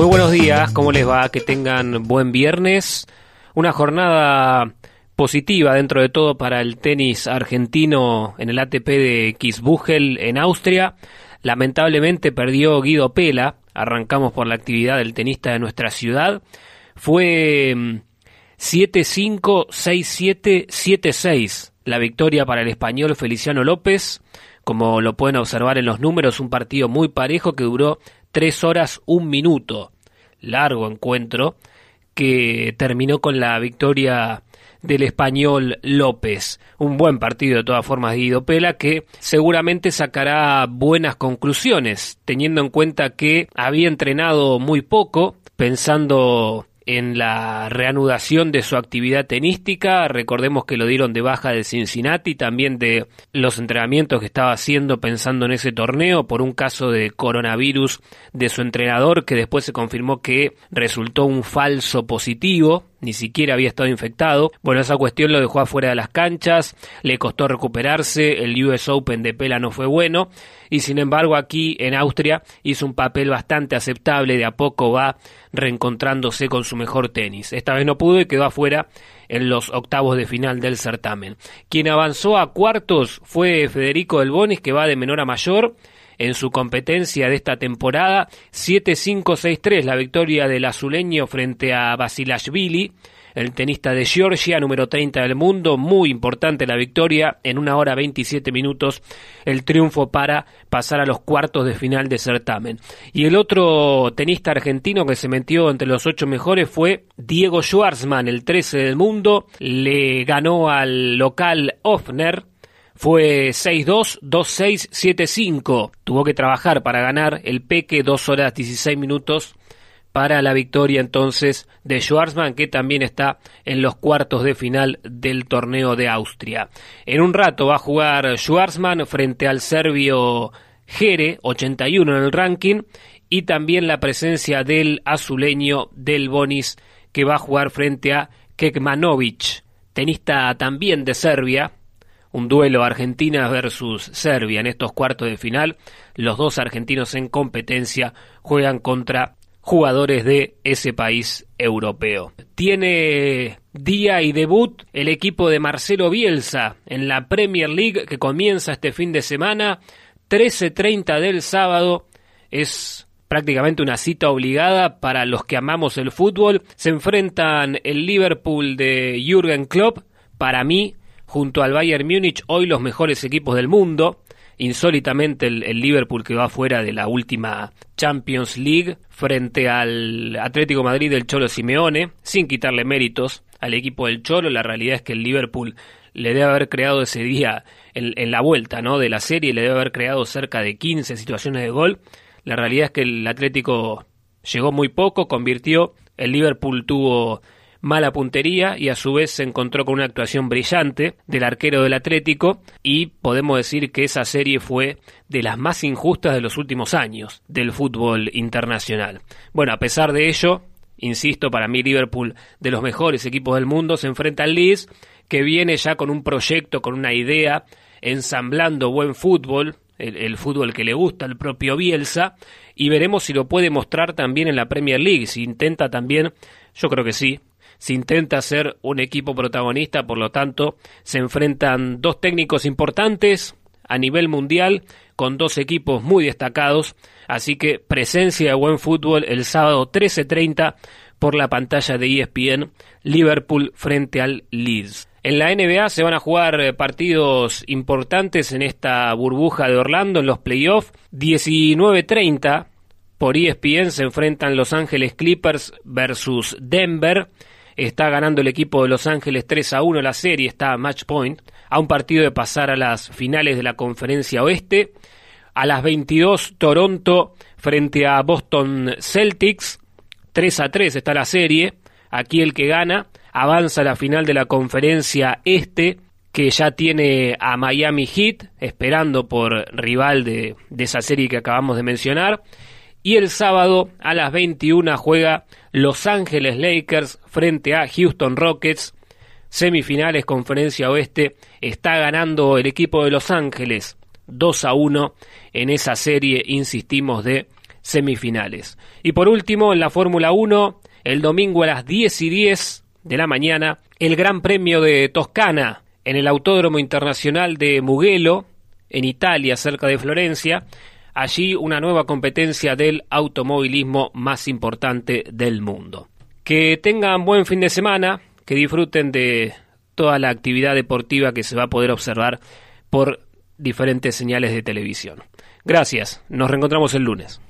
Muy buenos días, ¿cómo les va? Que tengan buen viernes. Una jornada positiva dentro de todo para el tenis argentino en el ATP de Kitzbühel en Austria. Lamentablemente perdió Guido Pela. Arrancamos por la actividad del tenista de nuestra ciudad. Fue 7-5, 6-7, 7-6 la victoria para el español Feliciano López. Como lo pueden observar en los números, un partido muy parejo que duró 3 horas, un minuto. Largo encuentro que terminó con la victoria del español López. Un buen partido de todas formas de Guido Pela que seguramente sacará buenas conclusiones, teniendo en cuenta que había entrenado muy poco, pensando en la reanudación de su actividad tenística. Recordemos que lo dieron de baja de Cincinnati, también de los entrenamientos que estaba haciendo pensando en ese torneo por un caso de coronavirus de su entrenador que después se confirmó que resultó un falso positivo ni siquiera había estado infectado. Bueno, esa cuestión lo dejó afuera de las canchas, le costó recuperarse, el US Open de Pela no fue bueno, y sin embargo aquí en Austria hizo un papel bastante aceptable, de a poco va reencontrándose con su mejor tenis. Esta vez no pudo y quedó afuera en los octavos de final del certamen. Quien avanzó a cuartos fue Federico Del Bonis, que va de menor a mayor, en su competencia de esta temporada. 7-5-6-3 la victoria del azuleño frente a Basilashvili, el tenista de Georgia, número 30 del mundo. Muy importante la victoria en una hora 27 minutos el triunfo para pasar a los cuartos de final de certamen. Y el otro tenista argentino que se metió entre los ocho mejores fue Diego Schwartzman, el 13 del mundo. Le ganó al local Offner fue 6-2, 2-6, 7-5. Tuvo que trabajar para ganar el Peque, 2 horas 16 minutos para la victoria entonces de Schwarzman, que también está en los cuartos de final del torneo de Austria. En un rato va a jugar Schwarzman frente al serbio Jere, 81 en el ranking, y también la presencia del azuleño del Bonis, que va a jugar frente a Kekmanovic, tenista también de Serbia, un duelo Argentina versus Serbia en estos cuartos de final. Los dos argentinos en competencia juegan contra jugadores de ese país europeo. Tiene día y debut el equipo de Marcelo Bielsa en la Premier League que comienza este fin de semana. 13.30 del sábado es prácticamente una cita obligada para los que amamos el fútbol. Se enfrentan el Liverpool de Jürgen Klopp, para mí junto al Bayern Múnich, hoy los mejores equipos del mundo. Insólitamente el, Liverpool que va fuera de la última Champions League frente al Atlético Madrid del Cholo Simeone, sin quitarle méritos al equipo del Cholo. La realidad es que el Liverpool le debe haber creado ese día en, en la vuelta ¿no? de la serie, le debe haber creado cerca de 15 situaciones de gol. La realidad es que el Atlético llegó muy poco, convirtió, el Liverpool tuvo mala puntería y a su vez se encontró con una actuación brillante del arquero del Atlético y podemos decir que esa serie fue de las más injustas de los últimos años del fútbol internacional. Bueno, a pesar de ello, insisto, para mí Liverpool de los mejores equipos del mundo se enfrenta al Leeds que viene ya con un proyecto, con una idea, ensamblando buen fútbol, el, el, fútbol que le gusta al propio Bielsa, y veremos si lo puede mostrar también en la Premier League, si intenta también, yo creo que sí, se intenta ser un equipo protagonista, por lo tanto se enfrentan dos técnicos importantes a nivel mundial con dos equipos muy destacados, así que presencia de buen fútbol el sábado 13:30 por la pantalla de ESPN Liverpool frente al Leeds. En la NBA se van a jugar eh, partidos importantes en esta burbuja de Orlando en los playoffs. 19:30 por ESPN se enfrentan Los Ángeles Clippers versus Denver. Está ganando el equipo de Los Ángeles 3 a 1 la serie, está a match point, a un partido de pasar a las finales de la conferencia oeste. A las 22, Toronto frente a Boston Celtics. 3 a 3 está la serie. Aquí el que gana avanza a la final de la conferencia este, que ya tiene a Miami Heat, esperando por rival de, de esa serie que acabamos de mencionar. Y el sábado a las 21 juega Los Ángeles Lakers frente a Houston Rockets. Semifinales, conferencia oeste. Está ganando el equipo de Los Ángeles 2 a 1 en esa serie, insistimos, de semifinales. Y por último, en la Fórmula 1, el domingo a las 10 y 10 de la mañana, el Gran Premio de Toscana en el Autódromo Internacional de Mugello, en Italia, cerca de Florencia. Allí una nueva competencia del automovilismo más importante del mundo. Que tengan buen fin de semana, que disfruten de toda la actividad deportiva que se va a poder observar por diferentes señales de televisión. Gracias, nos reencontramos el lunes.